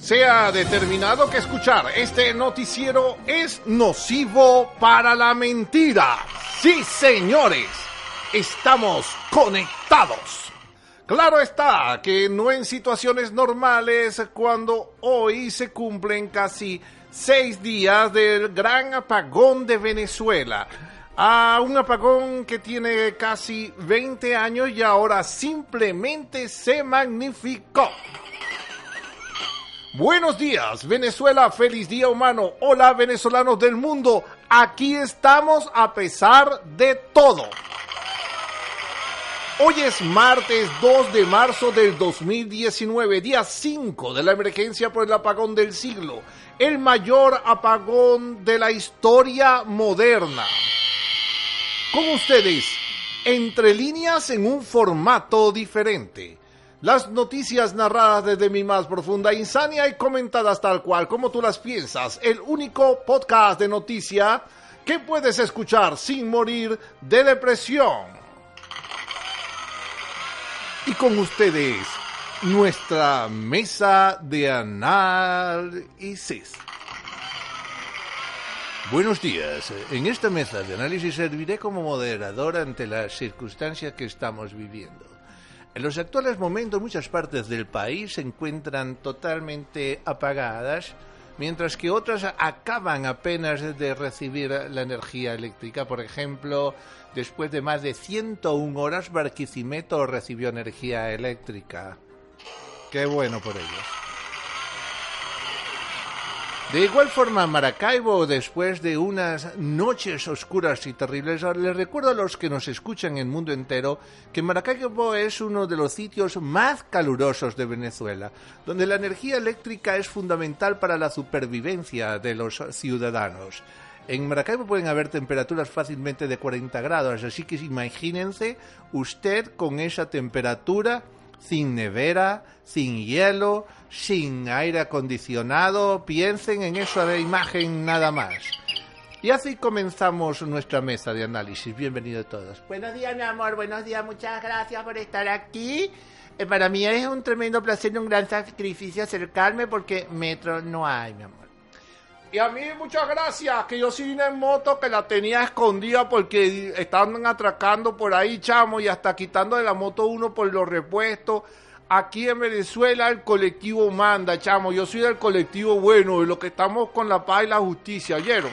Se ha determinado que escuchar este noticiero es nocivo para la mentira. Sí, señores, estamos conectados. Claro está que no en situaciones normales cuando hoy se cumplen casi seis días del gran apagón de Venezuela. A un apagón que tiene casi 20 años y ahora simplemente se magnificó. Buenos días, Venezuela, feliz día humano. Hola, venezolanos del mundo. Aquí estamos a pesar de todo. Hoy es martes 2 de marzo del 2019, día 5 de la emergencia por el apagón del siglo, el mayor apagón de la historia moderna. Con ustedes, entre líneas en un formato diferente. Las noticias narradas desde mi más profunda insania y comentadas tal cual como tú las piensas. El único podcast de noticia que puedes escuchar sin morir de depresión. Y con ustedes, nuestra mesa de análisis. Buenos días. En esta mesa de análisis serviré como moderador ante las circunstancias que estamos viviendo. En los actuales momentos muchas partes del país se encuentran totalmente apagadas, mientras que otras acaban apenas de recibir la energía eléctrica. Por ejemplo, después de más de 101 horas, Barquisimeto recibió energía eléctrica. Qué bueno por ellos. De igual forma, Maracaibo, después de unas noches oscuras y terribles, les recuerdo a los que nos escuchan en el mundo entero que Maracaibo es uno de los sitios más calurosos de Venezuela, donde la energía eléctrica es fundamental para la supervivencia de los ciudadanos. En Maracaibo pueden haber temperaturas fácilmente de 40 grados, así que imagínense usted con esa temperatura sin nevera, sin hielo, sin aire acondicionado. Piensen en eso de imagen nada más. Y así comenzamos nuestra mesa de análisis. Bienvenidos todos. Buenos días, mi amor. Buenos días. Muchas gracias por estar aquí. Eh, para mí es un tremendo placer y un gran sacrificio acercarme porque metro no hay, mi amor. Y a mí muchas gracias, que yo sí vine en moto que la tenía escondida porque estaban atracando por ahí, chamo, y hasta quitando de la moto uno por los repuestos. Aquí en Venezuela el colectivo manda, chamo. Yo soy del colectivo bueno, de lo que estamos con la paz y la justicia, ¿oyeron?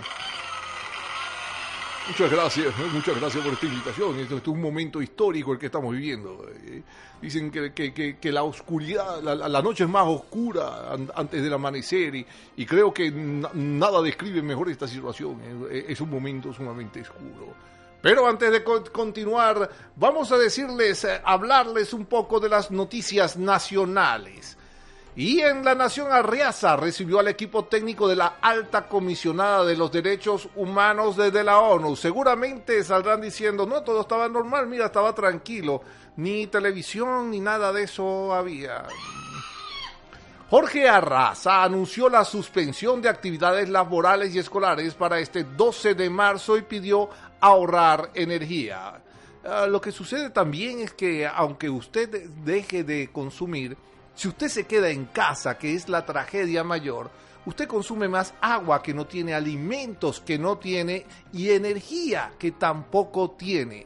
Muchas gracias, muchas gracias por esta invitación. Esto, es un momento histórico el que estamos viviendo. Eh, dicen que, que, la oscuridad, la, noche es más oscura antes del amanecer y, y creo que nada describe mejor esta situación. Eh, es un momento sumamente oscuro. Pero antes de continuar, vamos a decirles, eh, hablarles un poco de las noticias nacionales. Y en la Nación Arriaza recibió al equipo técnico de la alta comisionada de los derechos humanos desde la ONU. Seguramente saldrán diciendo, no, todo estaba normal, mira, estaba tranquilo. Ni televisión ni nada de eso había. Jorge Arraza anunció la suspensión de actividades laborales y escolares para este 12 de marzo y pidió ahorrar energía. Ah, lo que sucede también es que aunque usted deje de consumir, si usted se queda en casa, que es la tragedia mayor, usted consume más agua que no tiene, alimentos que no tiene y energía que tampoco tiene.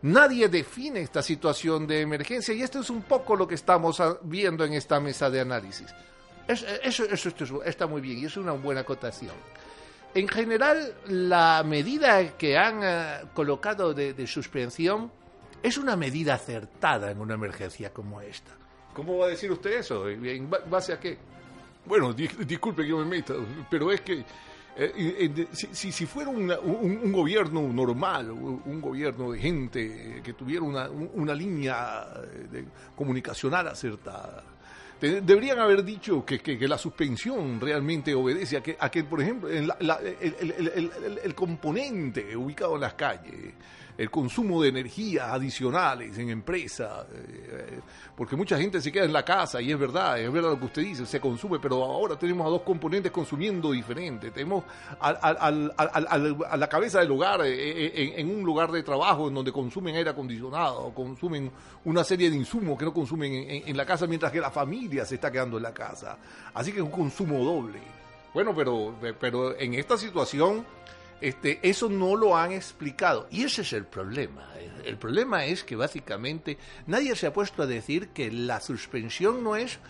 Nadie define esta situación de emergencia y esto es un poco lo que estamos viendo en esta mesa de análisis. Eso, está muy bien y es una buena acotación. En general, la medida que han eh, colocado de suspensión es una medida acertada en una emergencia como esta. ¿Cómo va a decir usted eso? ¿En base a qué? Bueno, disculpe que yo me meta, pero es que eh, si, si, fuera un, gobierno normal, un gobierno de gente que tuviera una, una línea de comunicacional acertada, deberían haber dicho que, que, la suspensión realmente obedece a que, a que por ejemplo, el, el, el, componente ubicado en las calles el consumo de energía adicionales en empresa, eh, porque mucha gente se queda en la casa y es verdad, es verdad lo que usted dice, se consume, pero ahora tenemos a dos componentes consumiendo diferentes. Tenemos a la cabeza del hogar eh, en, un lugar de trabajo en donde consumen aire acondicionado, consumen una serie de insumos que no consumen en, en la casa, mientras que la familia se está quedando en la casa. Así que es un consumo doble. Bueno, pero, pero en esta situación este, eso no lo han explicado. Y ese es el problema. El problema es que básicamente nadie se ha puesto a decir que la suspensión no es,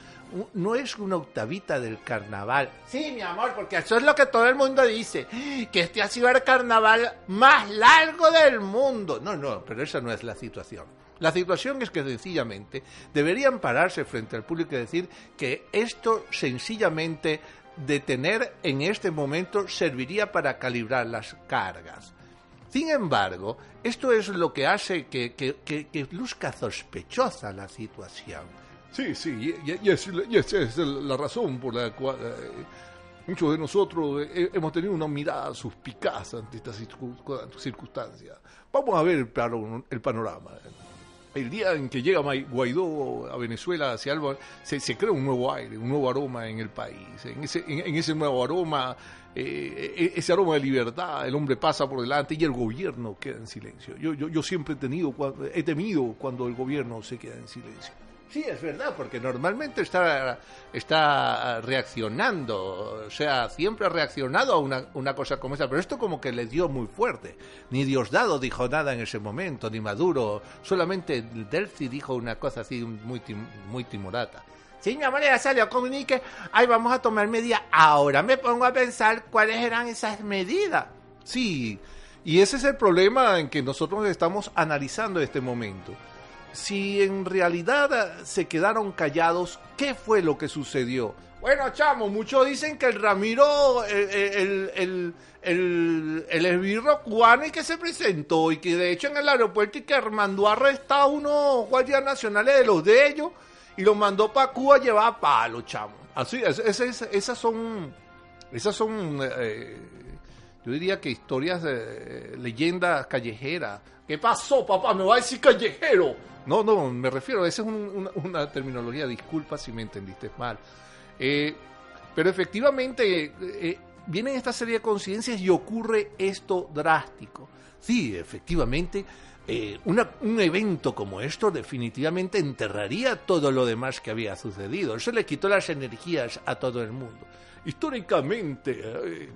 no es una octavita del carnaval. Sí, mi amor, porque eso es lo que todo el mundo dice. Que este ha sido el carnaval más largo del mundo. No, no, pero esa no es la situación. La situación es que sencillamente deberían pararse frente al público y decir que esto sencillamente de tener en este momento serviría para calibrar las cargas. Sin embargo, esto es lo que hace que, que, luzca sospechosa la situación. Sí, sí, y, esa es la razón por la cual eh, muchos de nosotros eh, hemos tenido una mirada suspicaz ante esta circunstancia. Vamos a ver el panorama el día en que llega Guaidó a Venezuela, se, se, crea un nuevo aire, un nuevo aroma en el país. En ese, en, ese nuevo aroma, eh, e, ese aroma de libertad, el hombre pasa por delante y el gobierno queda en silencio. Yo, yo, yo siempre he, tenido, he temido cuando el gobierno se queda en silencio. Sí, es verdad, porque normalmente está, está reaccionando, o sea, siempre ha reaccionado a una, una cosa como esa, pero esto como que le dio muy fuerte. Ni Diosdado dijo nada en ese momento, ni Maduro, solamente Delphi dijo una cosa así muy, muy timorata. Amor, ya salió comunique, ahí vamos a tomar medidas. Ahora me pongo a pensar cuáles eran esas medidas. Sí, y ese es el problema en que nosotros estamos analizando este momento si en realidad se quedaron callados, ¿qué fue lo que sucedió? Bueno, chamo, muchos dicen que el Ramiro, el, el, el, el, esbirro cubano y que se presentó y que de hecho en el aeropuerto y que mandó a arrestar a unos guardias nacionales de los de ellos y los mandó para Cuba a llevar palo, chamo. Así, esas son, esas son, eh, yo diría que historias, de leyendas callejeras. ¿Qué pasó, papá? ¿Me va a decir callejero? No, no, me refiero, esa es una, terminología, disculpa si me entendiste mal. Eh, pero efectivamente eh, vienen esta serie de coincidencias y ocurre esto drástico. Sí, efectivamente, eh, un evento como esto definitivamente enterraría todo lo demás que había sucedido. Eso le quitó las energías a todo el mundo. Históricamente,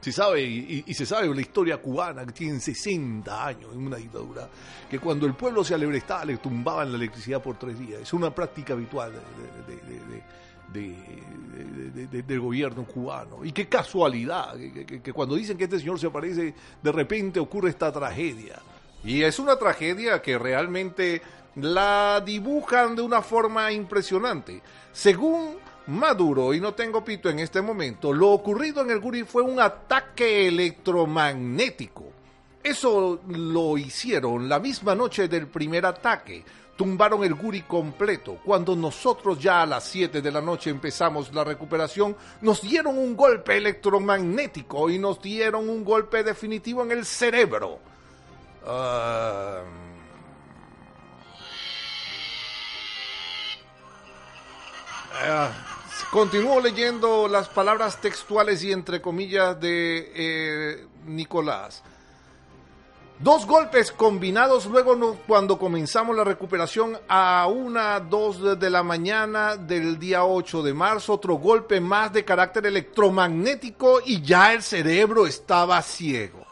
se sabe, y, se sabe la historia cubana que tiene 60 años en una dictadura, que cuando el pueblo se alebrestaba le tumbaban la electricidad por tres días. Es una práctica habitual del gobierno cubano. Y qué casualidad, que, cuando dicen que este señor se aparece, de repente ocurre esta tragedia. Y es una tragedia que realmente la dibujan de una forma impresionante. Según Maduro, y no tengo pito en este momento, lo ocurrido en el Guri fue un ataque electromagnético. Eso lo hicieron la misma noche del primer ataque. Tumbaron el Guri completo. Cuando nosotros ya a las 7 de la noche empezamos la recuperación, nos dieron un golpe electromagnético y nos dieron un golpe definitivo en el cerebro. Uh... Continúo leyendo las palabras textuales y entre comillas de eh, Nicolás. Dos golpes combinados luego cuando comenzamos la recuperación a una, dos de la mañana del día 8 de marzo, otro golpe más de carácter electromagnético y ya el cerebro estaba ciego.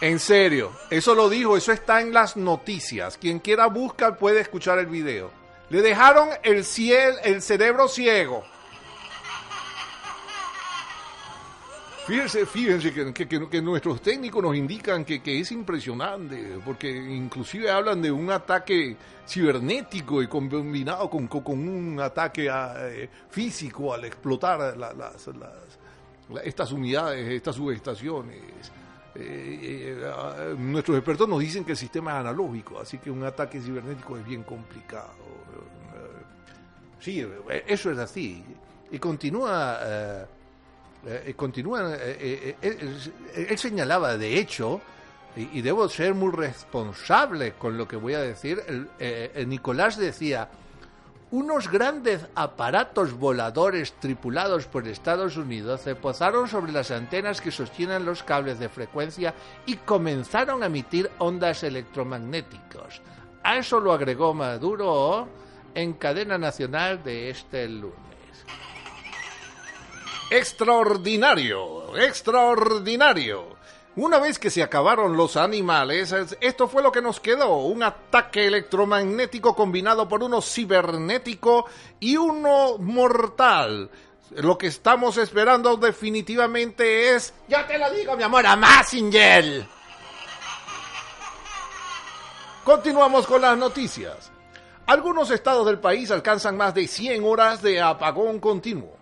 En serio, eso lo dijo, eso está en las noticias. Quien quiera buscar puede escuchar el video. Le dejaron el, ciel, el cerebro ciego. Fíjense, fíjense que, nuestros técnicos nos indican que, es impresionante, porque inclusive hablan de un ataque cibernético y combinado con, un ataque eh, físico al explotar estas unidades, estas subestaciones. Eh, eh, nuestros expertos nos dicen que el sistema es analógico, así que un ataque cibernético es bien complicado. Sí, eso es así. Y continúa, eh, eh, continúa, eh, él, señalaba, de hecho, y, debo ser muy responsable con lo que voy a decir, Nicolás decía, unos grandes aparatos voladores tripulados por Estados Unidos se posaron sobre las antenas que sostienen los cables de frecuencia y comenzaron a emitir ondas electromagnéticas. A eso lo agregó Maduro en cadena nacional de este lunes. Extraordinario, extraordinario. Una vez que se acabaron los animales, esto fue lo que nos quedó, un ataque electromagnético combinado por uno cibernético y uno mortal. Lo que estamos esperando definitivamente es... Ya te lo digo, mi amor, a Massinger. Continuamos con las noticias. Algunos estados del país alcanzan más de 100 horas de apagón continuo.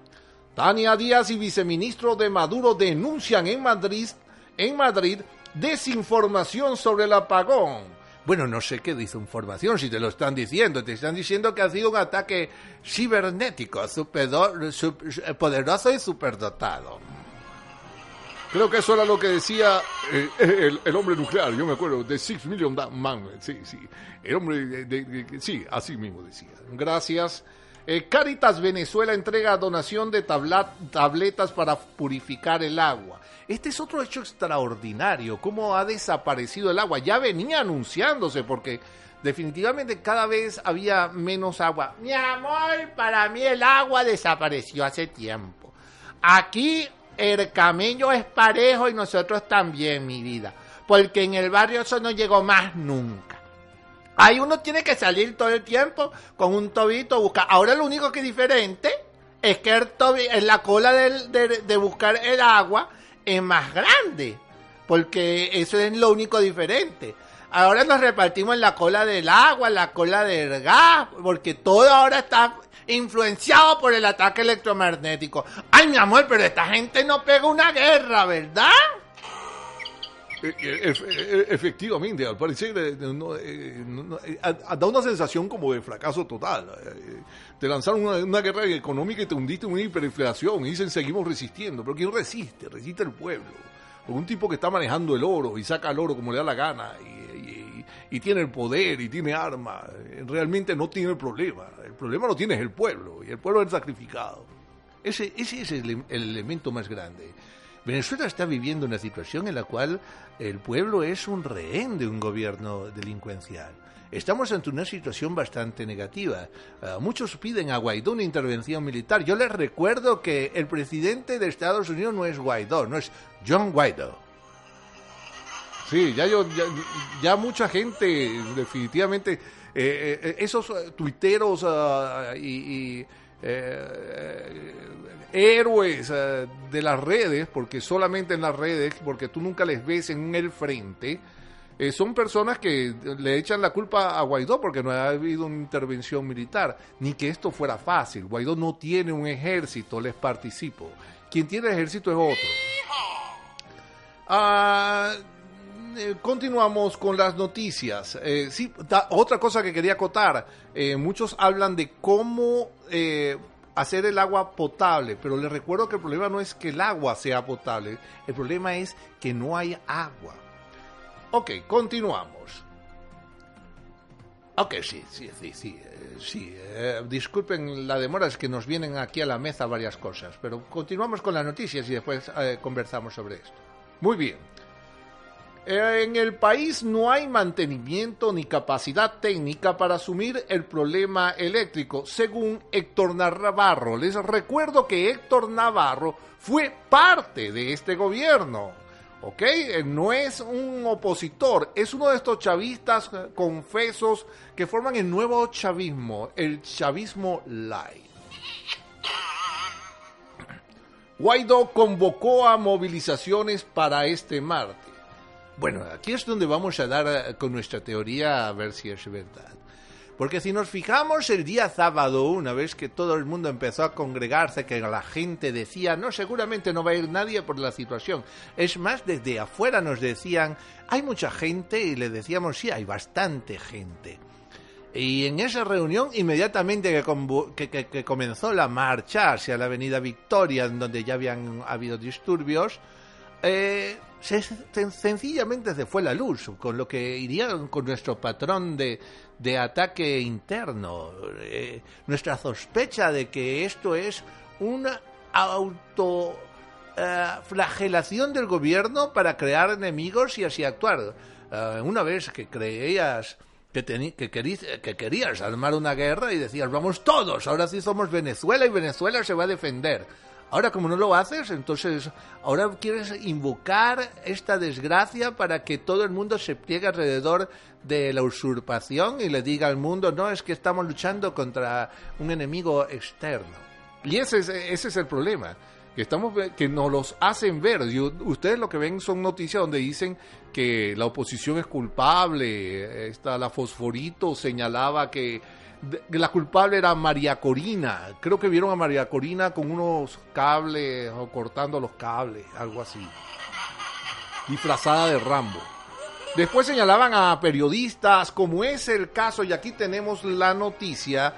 Tania Díaz y viceministro de Maduro denuncian en Madrid en Madrid desinformación sobre el apagón. Bueno, no sé qué desinformación, si te lo están diciendo. Te están diciendo que ha sido un ataque cibernético, poderoso y superdotado. Creo que eso era lo que decía eh, el, hombre nuclear, yo me acuerdo, de Six Million Man. Sí, sí. El hombre, sí, así mismo decía. Gracias. Eh, Caritas Venezuela entrega donación de tabletas para purificar el agua. Este es otro hecho extraordinario, cómo ha desaparecido el agua. Ya venía anunciándose porque definitivamente cada vez había menos agua. Mi amor, para mí el agua desapareció hace tiempo. Aquí el camello es parejo y nosotros también, mi vida. Porque en el barrio eso no llegó más nunca. Ahí uno tiene que salir todo el tiempo con un tobito buscar. Ahora lo único que es diferente es que el en la cola de buscar el agua es más grande, porque eso es lo único diferente. Ahora nos repartimos en la cola del agua, la cola del gas, porque todo ahora está influenciado por el ataque electromagnético. Ay, mi amor, pero esta gente no pega una guerra, ¿verdad? Eh, eh, eh, efectivamente, al parecer da una sensación como de fracaso total. Te lanzaron una, guerra económica y te hundiste en una hiperinflación y dicen seguimos resistiendo. Pero ¿quién resiste? Resiste el pueblo. Un tipo que está manejando el oro y saca el oro como le da la gana y, tiene el poder y tiene armas, realmente no tiene el problema. El problema lo tiene el pueblo y el pueblo es sacrificado. Ese, ese es el elemento más grande. Venezuela está viviendo una situación en la cual el pueblo es un rehén de un gobierno delincuencial. Estamos ante una situación bastante negativa. Ah, muchos piden a Guaidó una intervención militar. Yo les recuerdo que el presidente de Estados Unidos no es Guaidó, no es John Guaidó. Sí, ya, yo, ya, mucha gente, definitivamente, eh, eh, esos tuiteros ah, y, eh, héroes eh, de las redes, porque solamente en las redes, porque tú nunca les ves en el frente, eh, son personas que le echan la culpa a Guaidó porque no ha habido una intervención militar, ni que esto fuera fácil. Guaidó no tiene un ejército, les participo. Quien tiene ejército es otro. Ah, eh, continuamos con las noticias. sí, otra cosa que quería acotar. muchos hablan de cómo hacer el agua potable, pero les recuerdo que el problema no es que el agua sea potable, el problema es que no hay agua. Ok, continuamos. Ok, sí, sí, sí, sí. Eh, sí. Eh, disculpen la demora, es que nos vienen aquí a la mesa varias cosas, pero continuamos con las noticias y después eh, conversamos sobre esto. Muy bien. En el país no hay mantenimiento ni capacidad técnica para asumir el problema eléctrico, según Héctor Navarro. Les recuerdo que Héctor Navarro fue parte de este gobierno. ¿Ok? No es un opositor, es uno de estos chavistas confesos que forman el nuevo chavismo, el chavismo light. Guaidó convocó a movilizaciones para este martes. Bueno, aquí es donde vamos a dar eh, con nuestra teoría a ver si es verdad. Porque si nos fijamos el día sábado, una vez que todo el mundo empezó a congregarse, que la gente decía, no, seguramente no va a ir nadie por la situación. Es más, desde afuera nos decían, hay mucha gente y le decíamos, sí, hay bastante gente. Y en esa reunión, inmediatamente que, comenzó la marcha hacia la Avenida Victoria, en donde ya habían habido disturbios, eh, sencillamente se fue la luz, con lo que iría con nuestro patrón de, ataque interno, eh, nuestra sospecha de que esto es una autoflagelación del gobierno para crear enemigos y así actuar. Eh, una vez que creías que, que, que querías armar una guerra y decías, vamos todos, ahora sí somos Venezuela y Venezuela se va a defender Ahora, como no lo haces, entonces ahora quieres invocar esta desgracia para que todo el mundo se pliegue alrededor de la usurpación y le diga al mundo, no, es que estamos luchando contra un enemigo externo. Y ese es, ese es el problema, que, estamos, que nos los hacen ver. ustedes lo que ven son noticias donde dicen que la oposición es culpable, esta, la Fosforito señalaba que la culpable era María Corina. Creo que vieron a María Corina con unos cables o cortando los cables, algo así. Disfrazada de Rambo. Después señalaban a periodistas, como es el caso, y aquí tenemos la noticia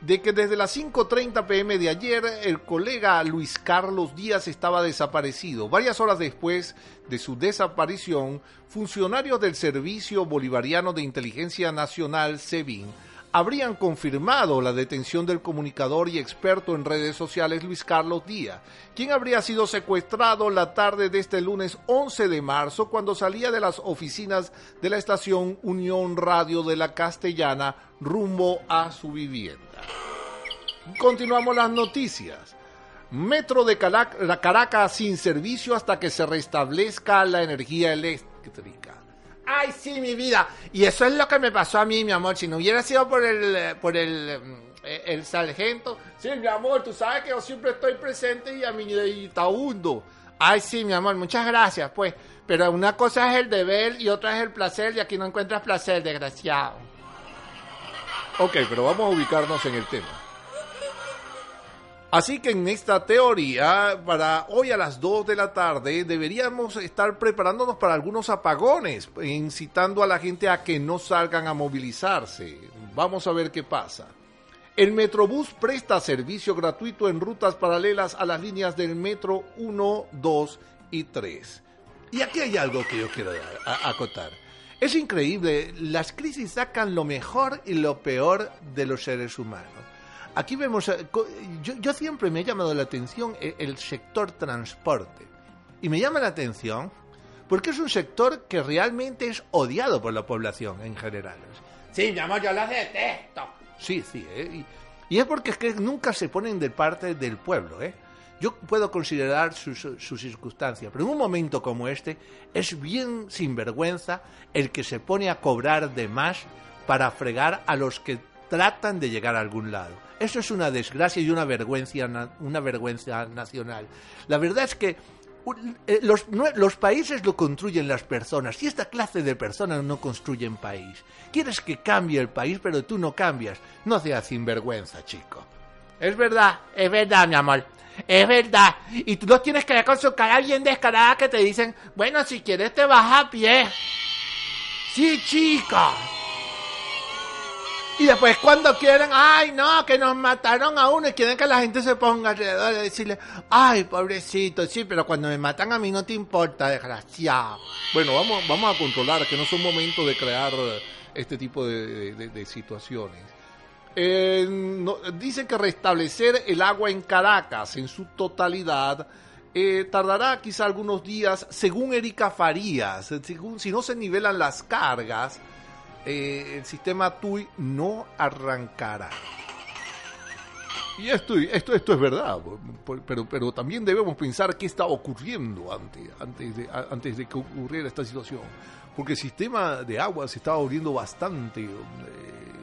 de que desde las 5.30 pm de ayer el colega Luis Carlos Díaz estaba desaparecido. Varias horas después de su desaparición, funcionarios del Servicio Bolivariano de Inteligencia Nacional, SEBIN, habrían confirmado la detención del comunicador y experto en redes sociales Luis Carlos Díaz, quien habría sido secuestrado la tarde de este lunes 11 de marzo cuando salía de las oficinas de la estación Unión Radio de la Castellana rumbo a su vivienda. Continuamos las noticias. Metro de Caracas sin servicio hasta que se restablezca la energía eléctrica. Ay, sí, mi vida. Y eso es lo que me pasó a mí, mi amor. Si no hubiera sido por el, por el, mm, el sargento. Sí, mi amor, tú sabes que yo siempre estoy presente y a mi hundo. Ay, sí, mi amor, muchas gracias, pues. Pero una cosa es el deber y otra es el placer y aquí no encuentras placer, desgraciado. Ok, pero vamos a ubicarnos en el tema. Así que en esta teoría, para hoy a las 2 de la tarde, deberíamos estar preparándonos para algunos apagones, incitando a la gente a que no salgan a movilizarse. Vamos a ver qué pasa. El Metrobús presta servicio gratuito en rutas paralelas a las líneas del Metro 1, 2 y 3. Y aquí hay algo que yo quiero acotar. Es increíble, las crisis sacan lo mejor y lo peor de los seres humanos. Aquí vemos, eh, yo, siempre me ha llamado la atención eh, el, sector transporte. Y me llama la atención porque es un sector que realmente es odiado por la población en general. Sí, mi amor, yo lo detesto. Sí, sí, eh, y, es porque es que nunca se ponen de parte del pueblo, ¿eh? Yo puedo considerar sus su circunstancias, pero en un momento como este es bien sinvergüenza el que se pone a cobrar de más para fregar a los que tratan de llegar a algún lado. Eso es una desgracia y una vergüenza, una vergüenza nacional. La verdad es que eh, los, los, países lo construyen las personas y esta clase de personas no construyen país. Quieres que cambie el país, pero tú no cambias. No seas sinvergüenza, chico. Es verdad, es verdad, mi amor. Es verdad. Y tú no tienes que ver con su cara bien descarada que te dicen, bueno, si quieres te vas a pie. Sí, chica. Y después cuando quieren, ay no, que nos mataron a uno y quieren que la gente se ponga alrededor y decirle, ay pobrecito, sí, pero cuando me matan a mí no te importa, desgraciado. Bueno, vamos, vamos a controlar que no es un momento de crear este tipo de, situaciones. Eh, dicen que restablecer el agua en Caracas en su totalidad eh, tardará quizá algunos días, según Erika Farías, según, si no se nivelan las cargas eh, el sistema TUI no arrancará. Y esto, esto, esto es verdad, pero, pero también debemos pensar qué está ocurriendo antes, antes, de, antes de que ocurriera esta situación. Porque el sistema de agua se estaba volviendo bastante eh,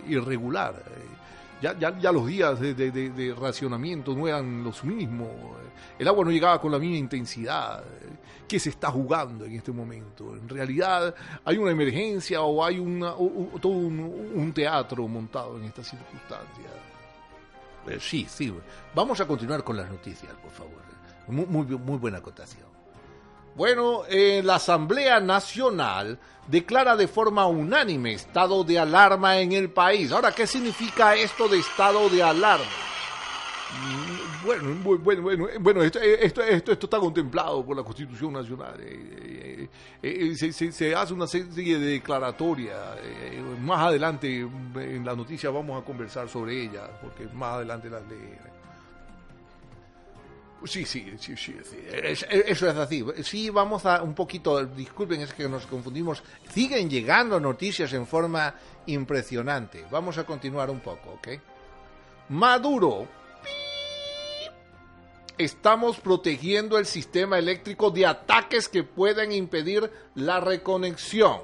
irregular. Ya, ya, ya, los días de, de, racionamiento no eran los mismos. El agua no llegaba con la misma intensidad qué se está jugando en este momento. En realidad hay una emergencia o hay una, todo un, teatro montado en estas circunstancias. Eh, sí, sí. Vamos a continuar con las noticias, por favor. Muy, muy, buena acotación. Bueno, eh, la Asamblea Nacional declara de forma unánime estado de alarma en el país. Ahora, ¿qué significa esto de estado de alarma? Bueno, bueno, bueno, bueno esto, esto, esto, está contemplado por la Constitución Nacional. Eh, eh, se, se, hace una serie de declaratorias. más adelante en la noticia vamos a conversar sobre ella, porque más adelante las leeré. Sí, sí, sí, sí, eso es así. Sí, vamos a un poquito, disculpen, es que nos confundimos. Siguen llegando noticias en forma impresionante. Vamos a continuar un poco, ¿ok? Maduro. Estamos protegiendo el sistema eléctrico de ataques que pueden impedir la reconexión.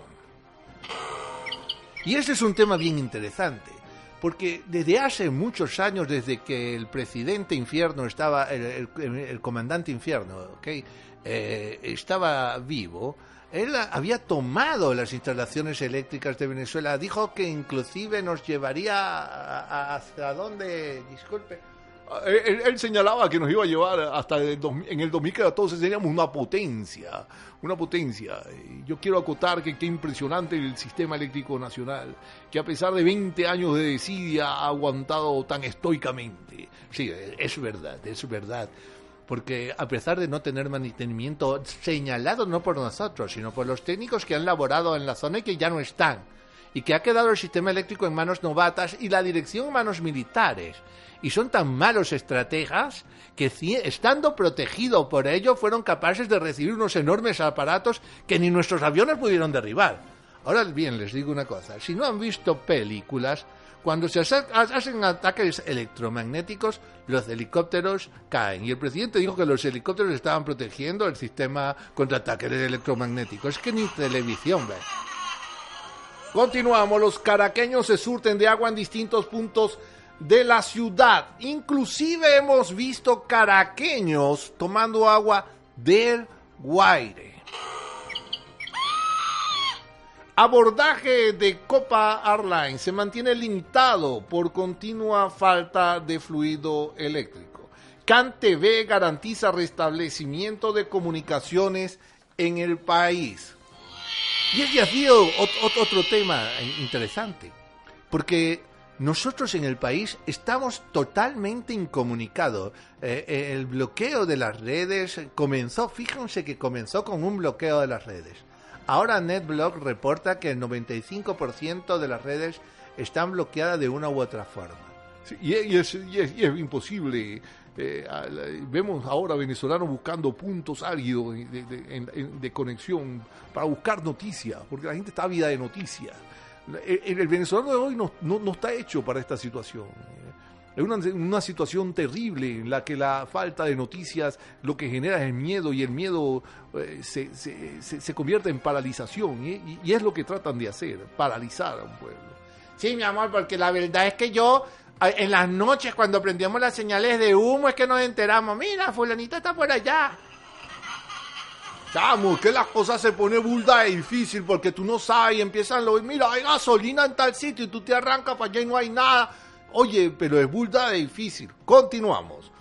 Y ese es un tema bien interesante porque desde hace muchos años, desde que el presidente infierno estaba, el, comandante infierno, ¿okay? Eh, estaba vivo, él había tomado las instalaciones eléctricas de Venezuela, dijo que inclusive nos llevaría hasta dónde, disculpe, él, señalaba que nos iba a llevar hasta en el 2014 seríamos una potencia, una potencia. Yo quiero acotar que qué impresionante el sistema eléctrico nacional, que a pesar de 20 años de desidia ha aguantado tan estoicamente. Sí, es verdad, es verdad. Porque a pesar de no tener mantenimiento señalado no por nosotros, sino por los técnicos que han laborado en la zona y que ya no están, y que ha quedado el sistema eléctrico en manos novatas y la dirección en manos militares y son tan malos estrategas que estando protegidos por ello fueron capaces de recibir unos enormes aparatos que ni nuestros aviones pudieron derribar. Ahora bien, les digo una cosa, si no han visto películas, cuando se hacen ataques electromagnéticos, los helicópteros caen. Y el presidente dijo que los helicópteros estaban protegiendo el sistema contra ataques electromagnéticos. Es que ni televisión ve. Continuamos, los caraqueños se surten de agua en distintos puntos de la ciudad. Inclusive hemos visto caraqueños tomando agua del Guaire. Abordaje de Copa Airlines se mantiene limitado por continua falta de fluido eléctrico. CanTV garantiza restablecimiento de comunicaciones en el país. Y ese ha sido otro tema interesante, porque nosotros en el país estamos totalmente incomunicados. Eh, eh, el bloqueo de las redes comenzó, fíjense que comenzó con un bloqueo de las redes. Ahora NetBlock reporta que el 95% de las redes están bloqueadas de una u otra forma. y, es, imposible. Eh, vemos ahora venezolanos buscando puntos áridos de, conexión para buscar noticias, porque la gente está ávida de noticias. El, venezolano de hoy no, no, está hecho para esta situación. Es una, una, situación terrible en la que la falta de noticias lo que genera es el miedo y el miedo eh, se, se, se, convierte en paralización y, y, es lo que tratan de hacer, paralizar a un pueblo. Sí, mi amor, porque la verdad es que yo en las noches cuando prendíamos las señales de humo es que nos enteramos, mira, fulanita está por allá. Chamo, que las cosas se pone burda y difícil porque tú no sabes y empiezan lo mira, hay gasolina en tal sitio y tú te arrancas para allá y no hay nada. Oye, pero es burda y difícil. Continuamos.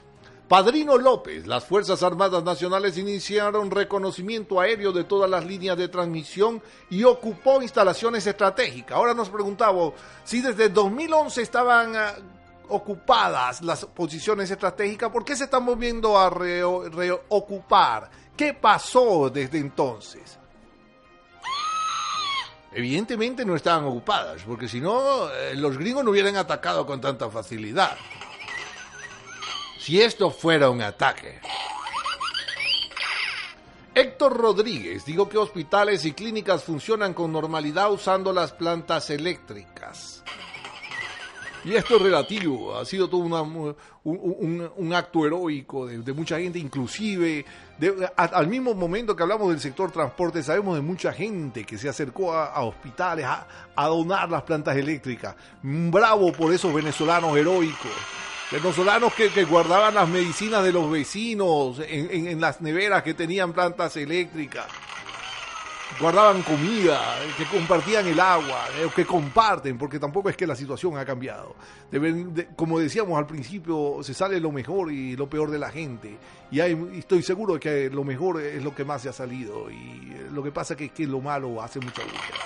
Padrino López, las Fuerzas Armadas Nacionales iniciaron reconocimiento aéreo de todas las líneas de transmisión y ocupó instalaciones estratégicas. Ahora nos preguntamos si desde 2011 estaban ah, ocupadas las posiciones estratégicas, ¿por qué se están moviendo a reocupar? ¿Qué pasó desde entonces? Evidentemente no estaban ocupadas, porque si no, eh, los gringos no hubieran atacado con tanta facilidad. Si esto fuera un ataque. Héctor Rodríguez dijo que hospitales y clínicas funcionan con normalidad usando las plantas eléctricas. Y esto es relativo, ha sido todo un, acto heroico de, mucha gente, inclusive al mismo momento que hablamos del sector transporte, sabemos de mucha gente que se acercó a, hospitales a, donar las plantas eléctricas. Bravo por esos venezolanos heroicos. Venezolanos que, guardaban las medicinas de los vecinos en las neveras que tenían plantas eléctricas. Guardaban comida, que compartían el agua, eh, que comparten, porque tampoco es que la situación ha cambiado. como decíamos al principio, se sale lo mejor y lo peor de la gente. Y estoy seguro de que lo mejor es lo que más se ha salido. Y eh, lo que pasa es que, lo malo hace mucha búsqueda.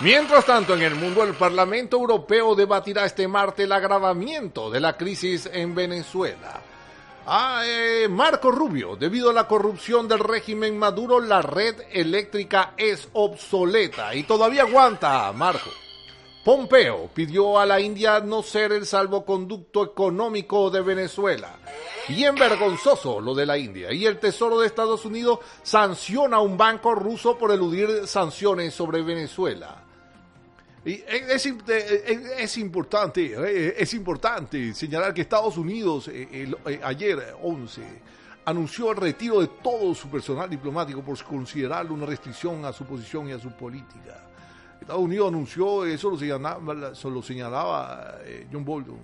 Mientras tanto, en el mundo, el Parlamento Europeo debatirá este martes el agravamiento de la crisis en Venezuela. Ah, eh, Marco Rubio, debido a la corrupción del régimen Maduro, la red eléctrica es obsoleta y todavía aguanta, Marco. Pompeo pidió a la India no ser el salvoconducto económico de Venezuela. Bien vergonzoso lo de la India. Y el Tesoro de Estados Unidos sanciona a un banco ruso por eludir sanciones sobre Venezuela. Y es, es, importante, eh, es importante señalar que Estados Unidos eh, eh, ayer 11 anunció el retiro de todo su personal diplomático por considerarlo una restricción a su posición y a su política. Estados Unidos anunció, eso lo señalaba, lo señalaba John Bolton.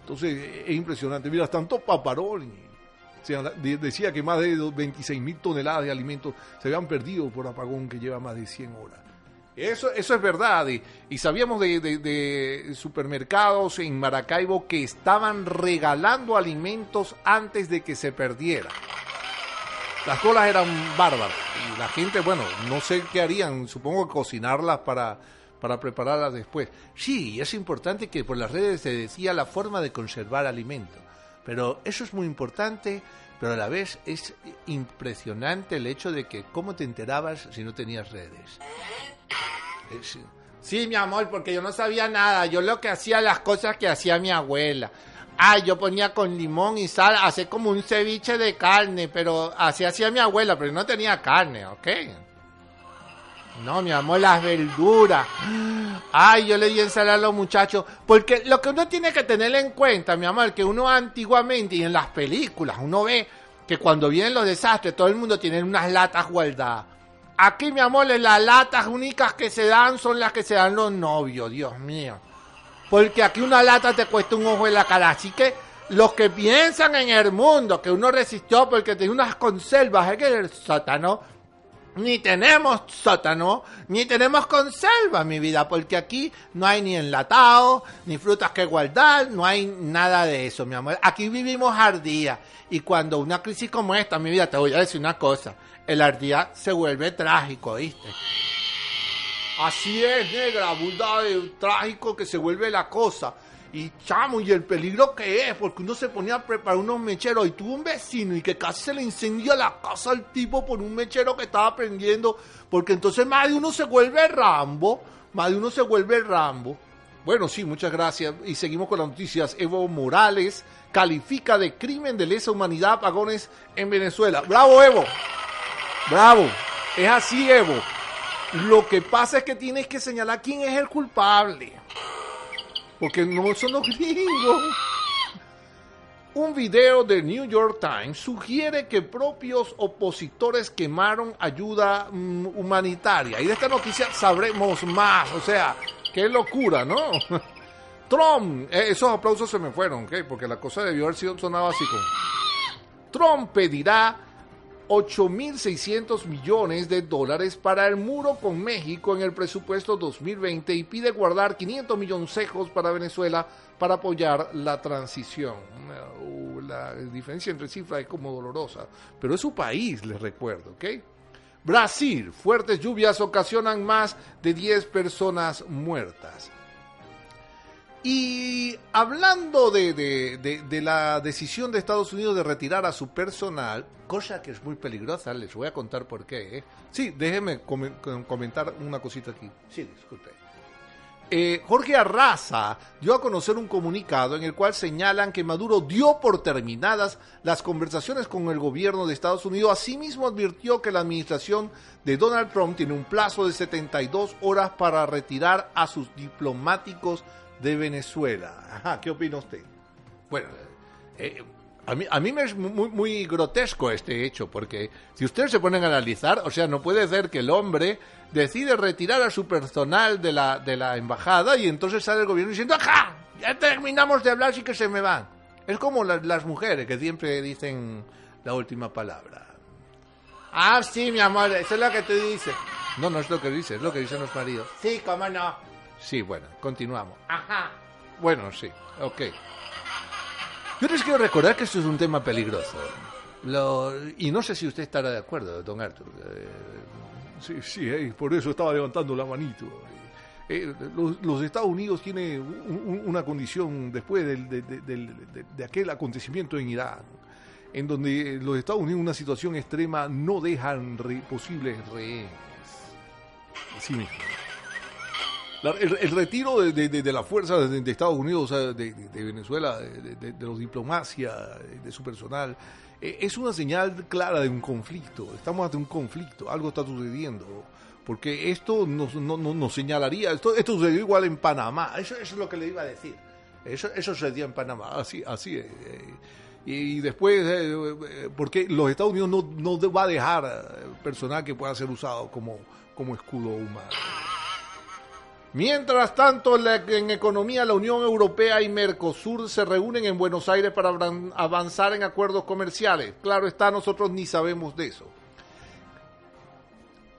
entonces es impresionante. Mira, tanto Paparoni decía que más de 26 mil toneladas de alimentos se habían perdido por apagón que lleva más de 100 horas. Eso, eso es verdad. Y, sabíamos de, supermercados en Maracaibo que estaban regalando alimentos antes de que se perdiera. Las colas eran bárbaras. Y la gente, bueno, no sé qué harían. Supongo cocinarlas para, para prepararlas después. Sí, es importante que por las redes se decía la forma de conservar alimentos. Pero eso es muy importante, pero a la vez es impresionante el hecho de que cómo te enterabas si no tenías redes. Sí, mi amor, porque yo no sabía nada. Yo lo que hacía las cosas que hacía mi abuela. Ah, yo ponía con limón y sal, hacía como un ceviche de carne, pero así hacía mi abuela, pero no tenía carne, ¿ok? No, mi amor, las verduras. Ay, yo le di ensalada a los muchachos. Porque lo que uno tiene que tener en cuenta, mi amor, que uno antiguamente y en las películas, uno ve que cuando vienen los desastres, todo el mundo tiene unas latas guardadas. Aquí, mi amor, las latas únicas que se dan son las que se dan los novios, Dios mío. Porque aquí una lata te cuesta un ojo en la cara. Así que los que piensan en el mundo que uno resistió porque tenía unas conservas, es que el sótano, ni tenemos sótano, ni tenemos conservas, mi vida, porque aquí no hay ni enlatado, ni frutas que guardar, no hay nada de eso, mi amor. Aquí vivimos ardía. Y cuando una crisis como esta, mi vida, te voy a decir una cosa el ardía se vuelve trágico, ¿viste? Así es, negra, burda de trágico que se vuelve la cosa. Y chamo, y el peligro que es, porque uno se ponía a preparar unos mecheros y tuvo un vecino y que casi se le incendia la casa al tipo por un mechero que estaba prendiendo, porque entonces más de uno se vuelve Rambo, más de uno se vuelve Rambo. Bueno, sí, muchas gracias. Y seguimos con las noticias. Evo Morales califica de crimen de lesa humanidad apagones en Venezuela. ¡Bravo, Evo! Bravo, es así, Evo. Lo que pasa es que tienes que señalar quién es el culpable. Porque no son los gringos. Un video de New York Times sugiere que propios opositores quemaron ayuda mm, humanitaria. Y de esta noticia sabremos más. O sea, qué locura, ¿no? Trump, eh, esos aplausos se me fueron, ¿ok? Porque la cosa debió haber sido sonado así como... Trump pedirá 8.600 millones de dólares para el muro con México en el presupuesto 2020 y pide guardar 500 milloncejos para Venezuela para apoyar la transición. Uh, la diferencia entre cifras es como dolorosa, pero es su país, les recuerdo, ¿ok? Brasil, fuertes lluvias ocasionan más de 10 personas muertas. Y hablando de, la decisión de Estados Unidos de retirar a su personal, cosa que es muy peligrosa, les voy a contar por qué. ¿eh? Sí, déjeme comentar una cosita aquí. Sí, disculpe. Eh, Jorge Arraza dio a conocer un comunicado en el cual señalan que Maduro dio por terminadas las conversaciones con el gobierno de Estados Unidos. Asimismo advirtió que la administración de Donald Trump tiene un plazo de 72 horas para retirar a sus diplomáticos de Venezuela. Ajá, ¿qué opina usted? Bueno, eh, a, mí, a mí me es muy, muy grotesco este hecho, porque si ustedes se ponen a analizar, o sea, no puede ser que el hombre decide retirar a su personal de la, de la embajada y entonces sale el gobierno diciendo, ¡ajá! Ya terminamos de hablar, sí que se me van. Es como las mujeres que siempre dicen la última palabra. Ah, sí, mi amor, eso es lo que tú dices. No, no es lo que dices, es lo que dicen los maridos. Sí, cómo no. Sí, bueno, continuamos. Ajá. Bueno, sí, ok. Yo les quiero recordar que esto es un tema peligroso. Lo- y no sé si usted estará de acuerdo, don Arthur. Eh, Sí, sí, eh, por eso estaba levantando la manito. Eh, los, los Estados Unidos tienen un- un- una condición después del- de, de- del- de- de aquel acontecimiento en Irán, en donde los Estados Unidos en una situación extrema no dejan re- posibles rehenes. Mismo. El, retiro de, de- de- de las fuerzas de, Estados Unidos, de, Venezuela, de, los diplomacia, de su personal, eh, es una señal clara de un conflicto. Estamos ante un conflicto, algo está sucediendo. Porque esto nos, no- no- nos señalaría, esto, esto sucedió igual en Panamá, eso, eso es lo que le iba a decir. Eso, eso sucedió en Panamá, así, así eh, y después, eh, eh, porque los Estados Unidos no, no va a dejar personal que pueda ser usado como, como escudo humano. Mientras tanto, en economía, la Unión Europea y Mercosur se reúnen en Buenos Aires para avanzar en acuerdos comerciales. Claro está, nosotros ni sabemos de eso.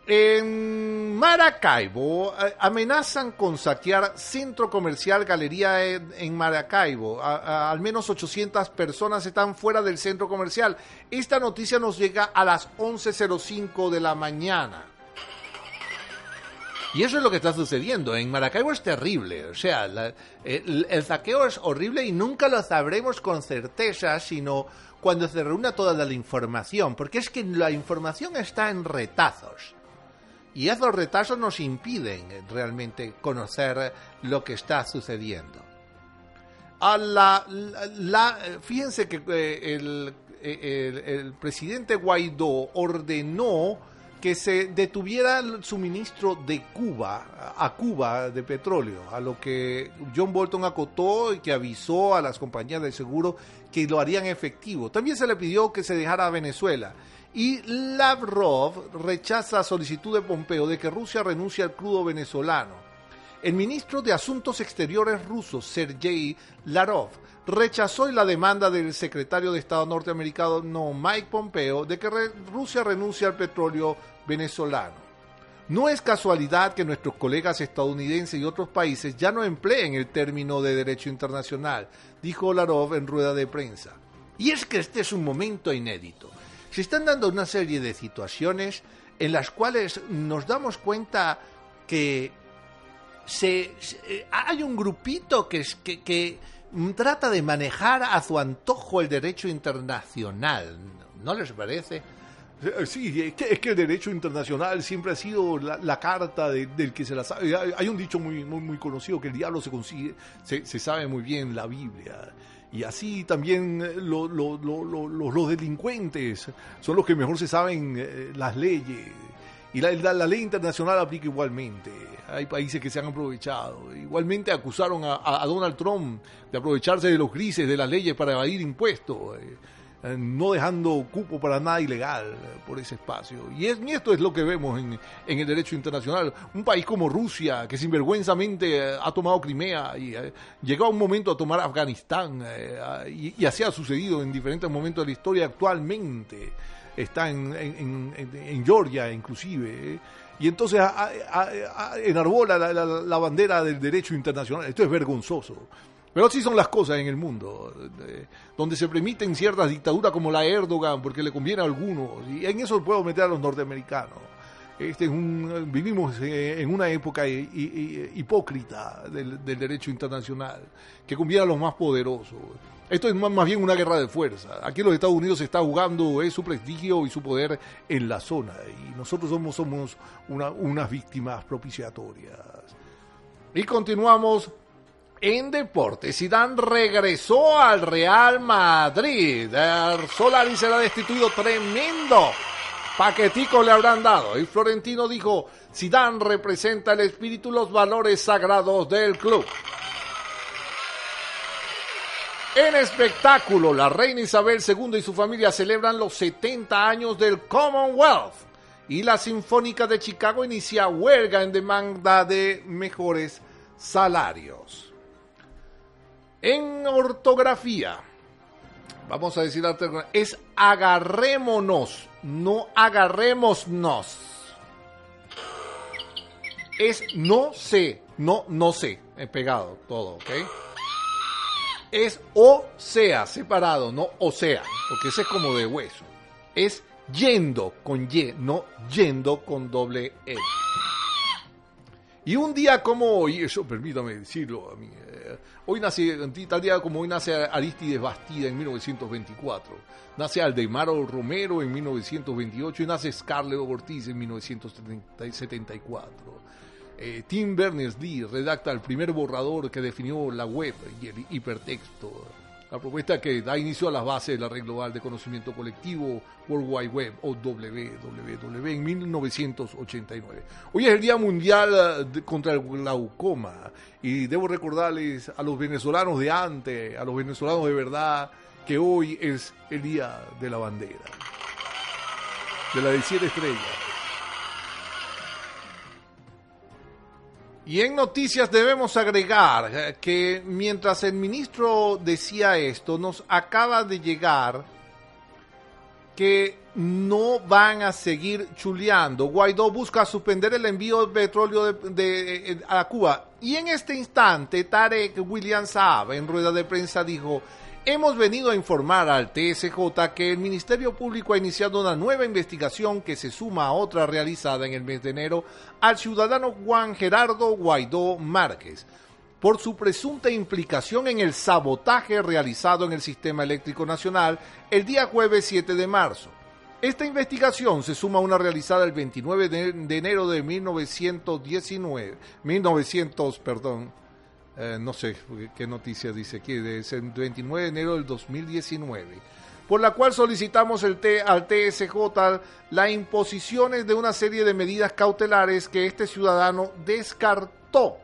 En Maracaibo amenazan con saquear centro comercial Galería en, Maracaibo. Al menos 800 personas están fuera del centro comercial. Esta noticia nos llega a las 11.05 de la mañana. Y eso es lo que está sucediendo. En Maracaibo es terrible. O sea, el, saqueo es horrible y nunca lo sabremos con certeza, sino cuando se reúna toda la información. Porque es que la información está en retazos. Y esos retazos nos impiden realmente conocer lo que está sucediendo. Fíjense que eh, el, eh, el- el presidente Guaidó ordenó que se detuviera el suministro de Cuba a Cuba de petróleo, a lo que John Bolton acotó y que avisó a las compañías de seguro que lo harían efectivo. También se le pidió que se dejara a Venezuela. Y Lavrov rechaza solicitud de Pompeo de que Rusia renuncie al crudo venezolano. El ministro de Asuntos Exteriores ruso, Sergei Larov, rechazó la demanda del secretario de Estado norteamericano Mike Pompeo de que Rusia renuncie al petróleo venezolano. No es casualidad que nuestros colegas estadounidenses y otros países ya no empleen el término de derecho internacional, dijo Larov en rueda de prensa. Y es que este es un momento inédito. Se están dando una serie de situaciones en las cuales nos damos cuenta que se, eh, hay un grupito que, trata de manejar a su antojo el derecho internacional. ¿No les parece? Eh, Sí, es que, el derecho internacional siempre ha sido la, carta de- del que se la sabe. Hay, un dicho muy, muy, muy conocido que el diablo se consigue, se, sabe muy bien la Biblia. Y así también eh, lo- lo- lo- los delincuentes son los que mejor se saben eh, las leyes. Y la, la- la ley internacional aplica igualmente. Hay países que se han aprovechado. Igualmente acusaron a, Donald Trump de aprovecharse de los grises de las leyes para evadir impuestos. eh, eh, no dejando cupo para nada ilegal eh, por ese espacio. Y, es, y esto es lo que vemos en, el derecho internacional. Un país como Rusia, que sinvergüenzamente ha tomado Crimea y eh, llegó a un momento a tomar Afganistán, eh, y, así ha sucedido en diferentes momentos de la historia actualmente. Está en Georgia, inclusive. Y entonces a- a- enarbola la, bandera del derecho internacional. Esto es vergonzoso. Pero así son las cosas en el mundo, donde se permiten ciertas dictaduras como la Erdogan, porque le conviene a algunos, y en eso puedo meter a los norteamericanos. Este es un, vivimos en una época hi- hi- hipócrita del, del derecho internacional, que conviene a los más poderosos. Esto es más, bien una guerra de fuerza. Aquí los Estados Unidos está jugando su prestigio y su poder en la zona, y nosotros somos, somos una- unas víctimas propiciatorias. Y continuamos en deportes. Zidane regresó al Real Madrid. Solari será destituido. Tremendo paquetico le habrán dado. Y Florentino dijo, Zidane representa el espíritu y los valores sagrados del club. En espectáculo, la reina Isabel II y su familia celebran los 70 años del Commonwealth. Y la Sinfónica de Chicago inicia huelga en demanda de mejores salarios. En ortografía, vamos a decir es agarrémonos, no agarrémonos. Es no sé, no, no sé, he pegado todo, ¿ok? Es o sea, separado, no o sea, porque ese es como de hueso. Es yendo con Y, no yendo con doble E. Y un día como hoy, eso permítame decirlo a mí, eh, hoy nace, tal día como hoy nace Aristides Bastida en 1924, nace Aldemaro Romero en 1928 y nace Scarlett Ortiz en 1974. Eh, Tim Berners-Lee redacta el primer borrador que definió la web y el hipertexto la propuesta que da inicio a las bases de la Red Global de Conocimiento Colectivo, World Wide Web o WWW en 1989. Hoy es el Día Mundial eh, contra el Glaucoma y debo recordarles a los venezolanos de antes, a los venezolanos de verdad, que hoy es el Día de la Bandera, de la de siete estrellas. Y en noticias debemos agregar eh, que mientras el ministro decía esto, nos acaba de llegar que no van a seguir chuleando. Guaidó busca suspender el envío de petróleo de, eh, a Cuba. Y en este instante, Tarek William Saab en rueda de prensa dijo, Hemos venido a informar al TSJ que el Ministerio Público ha iniciado una nueva investigación que se suma a otra realizada en el mes de enero al ciudadano Juan Gerardo Guaidó Márquez por su presunta implicación en el sabotaje realizado en el sistema eléctrico nacional el día jueves 7 de marzo. Esta investigación se suma a una realizada el 29 de, enero de 1919, 1900, perdón, eh, no sé qué noticia dice aquí, es el 29 de enero del 2019, por la cual solicitamos el T, al TSJ la imposición de una serie de medidas cautelares que este ciudadano descartó,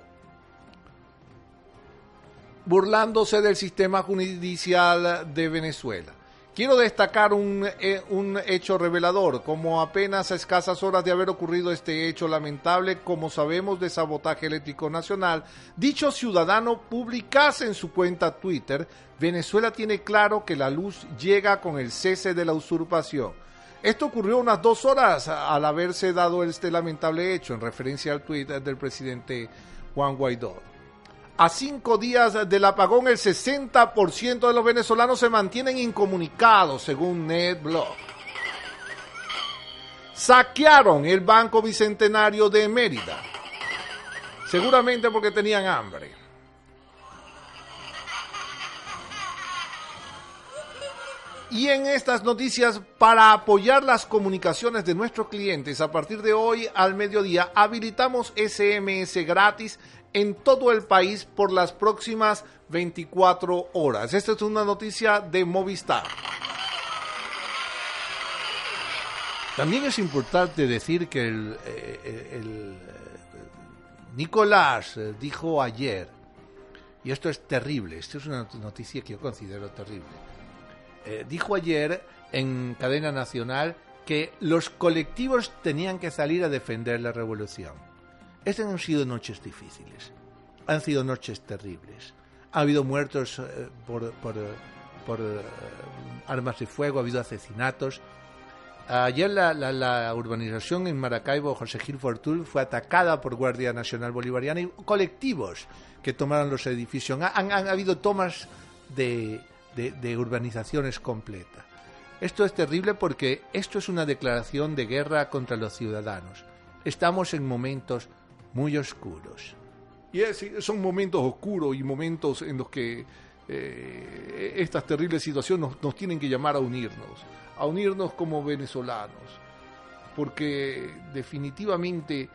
burlándose del sistema judicial de Venezuela. Quiero destacar eh, un, hecho revelador, como apenas a escasas horas de haber ocurrido este hecho lamentable, como sabemos, de sabotaje eléctrico nacional, dicho ciudadano publicase en su cuenta Twitter, Venezuela tiene claro que la luz llega con el cese de la usurpación. Esto ocurrió unas dos horas al haberse dado este lamentable hecho, en referencia al tweet del presidente Juan Guaidó. A cinco días del apagón, el 60% de los venezolanos se mantienen incomunicados, según NetBlog. Saquearon el Banco Bicentenario de Mérida, seguramente porque tenían hambre. Y en estas noticias, para apoyar las comunicaciones de nuestros clientes, a partir de hoy al mediodía, habilitamos SMS gratis en todo el país por las próximas 24 horas. Esta es una noticia de Movistar. También es importante decir que el, eh, eh, eh, Nicolás dijo ayer, y esto es terrible, esto es una noticia que yo considero terrible, dijo ayer en cadena nacional que los colectivos tenían que salir a defender la revolución. Estas han sido noches difíciles, han sido noches terribles. Ha habido muertos eh, por, eh, armas de fuego, ha habido asesinatos. Ayer la, urbanización en Maracaibo, José Gil Fortul, fue atacada por Guardia Nacional Bolivariana y colectivos que tomaron los edificios. Han, habido tomas de urbanizaciones completas. Esto es terrible porque esto es una declaración de guerra contra los ciudadanos. Estamos en momentos muy oscuros. Y son momentos oscuros y momentos en los que eh, estas terribles situaciones nos, tienen que llamar a unirnos, a unirnos como venezolanos, porque definitivamente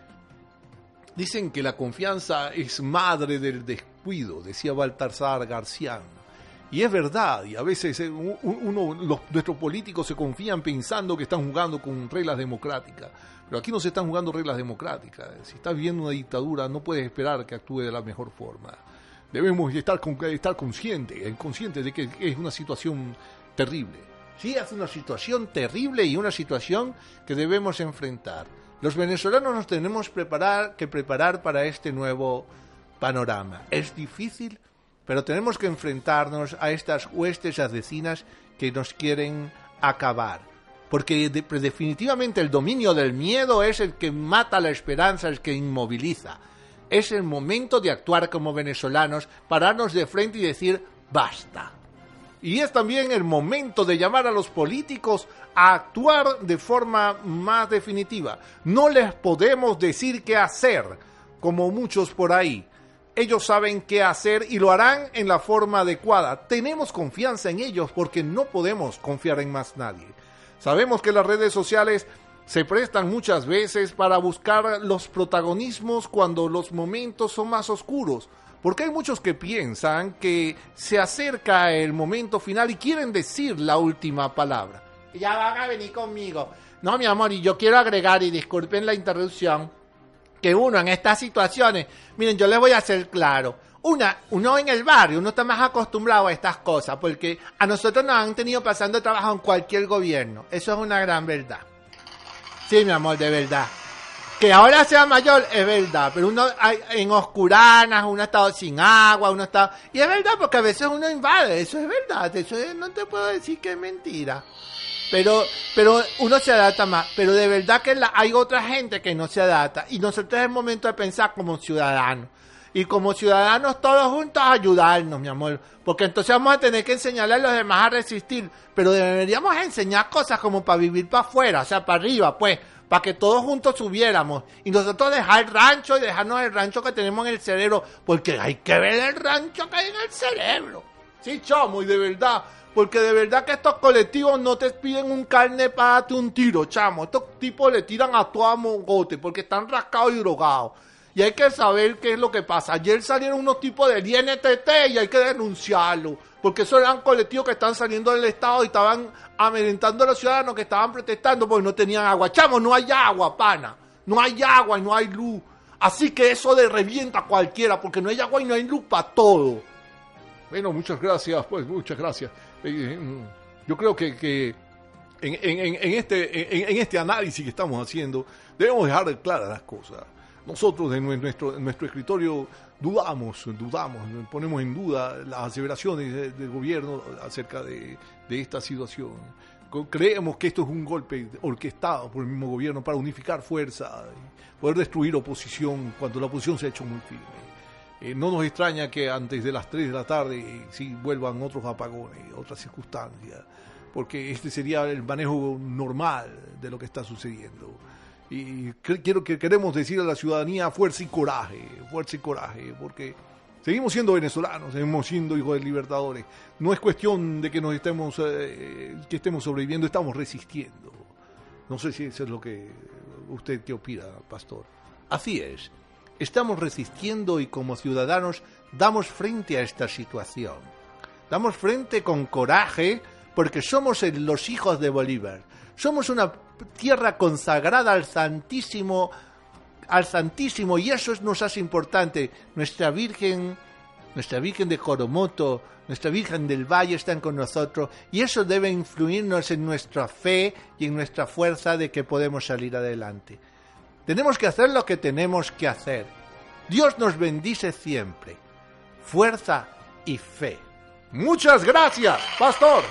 dicen que la confianza es madre del descuido, decía Baltasar García. Y es verdad, y a veces eh, uno, los, nuestros políticos se confían pensando que están jugando con reglas democráticas. Pero aquí no se están jugando reglas democráticas. Si estás viviendo una dictadura, no puedes esperar que actúe de la mejor forma. Debemos estar, estar conscientes, conscientes de que es una situación terrible. Sí, es una situación terrible y una situación que debemos enfrentar. Los venezolanos nos tenemos preparar, que preparar para este nuevo panorama. Es difícil, pero tenemos que enfrentarnos a estas huestes asesinas que nos quieren acabar. Porque definitivamente el dominio del miedo es el que mata la esperanza, el que inmoviliza. Es el momento de actuar como venezolanos, pararnos de frente y decir basta. Y es también el momento de llamar a los políticos a actuar de forma más definitiva. No les podemos decir qué hacer, como muchos por ahí ellos saben qué hacer y lo harán en la forma adecuada. Tenemos confianza en ellos porque no podemos confiar en más nadie. Sabemos que las redes sociales se prestan muchas veces para buscar los protagonismos cuando los momentos son más oscuros. Porque hay muchos que piensan que se acerca el momento final y quieren decir la última palabra. Ya van a venir conmigo. No, mi amor, y yo quiero agregar, y disculpen la interrupción, que uno en estas situaciones, miren, yo les voy a hacer claro, una, uno en el barrio, uno está más acostumbrado a estas cosas, porque a nosotros nos han tenido pasando trabajo en cualquier gobierno. Eso es una gran verdad. Sí, mi amor, de verdad. Que ahora sea mayor es verdad, pero uno hay, en oscuranas, uno ha estado sin agua, uno está... Y es verdad, porque a veces uno invade, eso es verdad, eso no te puedo decir que es mentira. Pero, pero uno se adapta más. Pero de verdad que hay otra gente que no se adapta. Y nosotros es el momento de pensar como ciudadanos. Y como ciudadanos todos juntos ayudarnos, mi amor. Porque entonces vamos a tener que enseñarle a los demás a resistir. Pero deberíamos enseñar cosas como para vivir para afuera, o sea, para arriba, pues. Para que todos juntos subiéramos. Y nosotros dejar el rancho y dejarnos el rancho que tenemos en el cerebro. Porque hay que ver el rancho que hay en el cerebro. Sí, chomo, y de verdad. Porque de verdad que estos colectivos no te piden un carne para darte un tiro, chamo. Estos tipos le tiran a todo a mogote porque están rascados y drogados. Y hay que saber qué es lo que pasa. Ayer salieron unos tipos del INTT y hay que denunciarlo. Porque esos eran colectivos que están saliendo del Estado y estaban amedrentando a los ciudadanos que estaban protestando porque no tenían agua. Chamo, no hay agua, pana. No hay agua y no hay luz. Así que eso de revienta a cualquiera porque no hay agua y no hay luz para todo. Bueno, muchas gracias, pues muchas gracias. Eh, mm, yo creo que, en, este, en, este análisis que estamos haciendo debemos dejar claras las cosas. Nosotros en nuestro, nuestro escritorio dudamos, dudamos, ponemos en duda las aseveraciones del gobierno acerca de, esta situación. Creemos que esto es un golpe orquestado por el mismo gobierno para unificar fuerza poder destruir oposición cuando la oposición se ha hecho muy firme. Eh, no nos extraña que antes de las 3 de la tarde sí vuelvan otros apagones, otras circunstancias, porque este sería el manejo normal de lo que está sucediendo. Y quiero que queremos decir a la ciudadanía fuerza y coraje, fuerza y coraje, porque seguimos siendo venezolanos, seguimos siendo hijos de libertadores. No es cuestión de que nos estemos, eh, que estemos sobreviviendo, estamos resistiendo. No sé si eso es lo que usted qué opina, pastor. Así es estamos resistiendo y como ciudadanos damos frente a esta situación. Damos frente con coraje porque somos los hijos de Bolívar. Somos una tierra consagrada al Santísimo, al Santísimo y eso nos hace importante. Nuestra Virgen, nuestra Virgen de Coromoto, nuestra Virgen del Valle están con nosotros y eso debe influirnos en nuestra fe y en nuestra fuerza de que podemos salir adelante. Tenemos que hacer lo que tenemos que hacer. Dios nos bendice siempre. Fuerza y fe. Muchas gracias, pastor.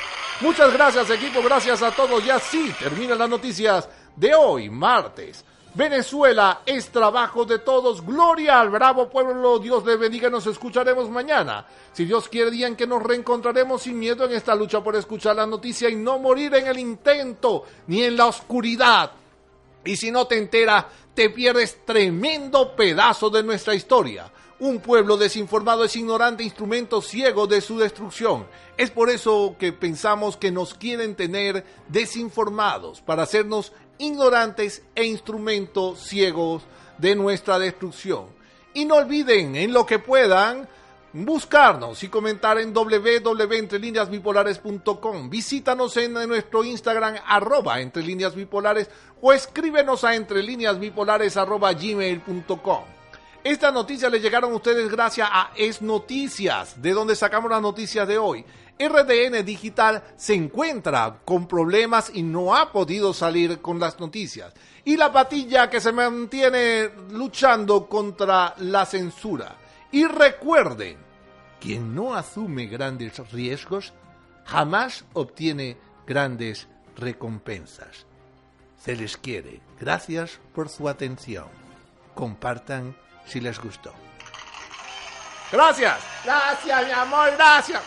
Muchas gracias, equipo. Gracias a todos. Y así terminan las noticias de hoy, martes. Venezuela es trabajo de todos. Gloria al bravo pueblo. Dios le bendiga. Nos escucharemos mañana. Si Dios quiere, día en que nos reencontraremos sin miedo en esta lucha por escuchar la noticia y no morir en el intento ni en la oscuridad. Y si no te enteras, te pierdes tremendo pedazo de nuestra historia. Un pueblo desinformado es ignorante instrumento ciego de su destrucción. Es por eso que pensamos que nos quieren tener desinformados, para hacernos ignorantes e instrumentos ciegos de nuestra destrucción. Y no olviden, en lo que puedan, buscarnos y comentar en www.entrelineasbipolares.com. Visítanos en nuestro Instagram arroba entre líneas bipolares o escríbenos a entrelineasbipolares arroba gmail.com. Estas noticias le llegaron a ustedes gracias a Es Noticias, de donde sacamos las noticias de hoy. RDN Digital se encuentra con problemas y no ha podido salir con las noticias. Y la patilla que se mantiene luchando contra la censura. Y recuerden, Quien no asume grandes riesgos jamás obtiene grandes recompensas. Se les quiere. Gracias por su atención. Compartan si les gustó. Gracias. Gracias, mi amor, gracias.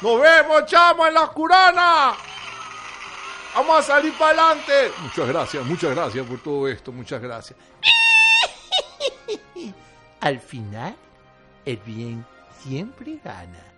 Nos vemos, chamo, en la curana. Vamos a salir para adelante. Muchas gracias, muchas gracias por todo esto, muchas gracias. Al final, el bien siempre gana.